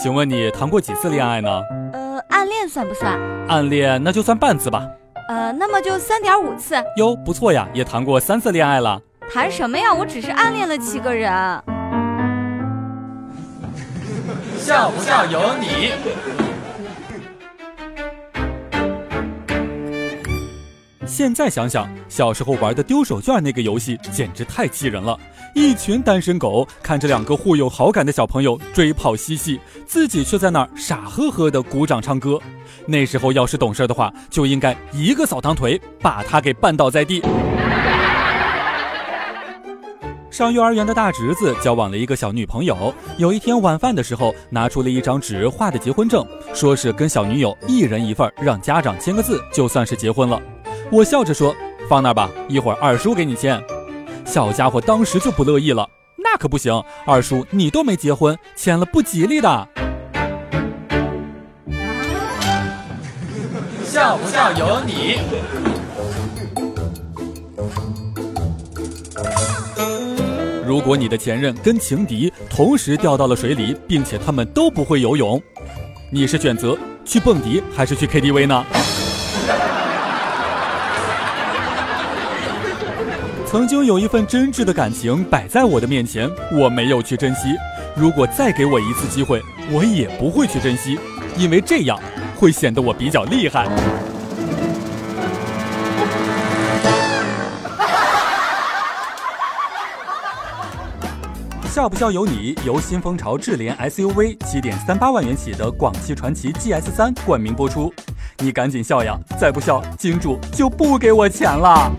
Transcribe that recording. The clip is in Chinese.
请问你谈过几次恋爱呢？呃，暗恋算不算？暗恋那就算半次吧。呃，那么就三点五次。哟，不错呀，也谈过三次恋爱了。谈什么呀？我只是暗恋了七个人。笑不笑由你。现在想想，小时候玩的丢手绢那个游戏简直太气人了。一群单身狗看着两个互有好感的小朋友追跑嬉戏，自己却在那儿傻呵呵的鼓掌唱歌。那时候要是懂事的话，就应该一个扫堂腿把他给绊倒在地。上幼儿园的大侄子交往了一个小女朋友，有一天晚饭的时候，拿出了一张纸画的结婚证，说是跟小女友一人一份，让家长签个字，就算是结婚了。我笑着说：“放那儿吧，一会儿二叔给你签。”小家伙当时就不乐意了：“那可不行，二叔你都没结婚，签了不吉利的。”笑不笑由你。如果你的前任跟情敌同时掉到了水里，并且他们都不会游泳，你是选择去蹦迪还是去 KTV 呢？曾经有一份真挚的感情摆在我的面前，我没有去珍惜。如果再给我一次机会，我也不会去珍惜，因为这样会显得我比较厉害。笑不笑由你，由新风潮智联 SUV 七点三八万元起的广汽传祺 GS 三冠名播出。你赶紧笑呀，再不笑，金主就不给我钱了。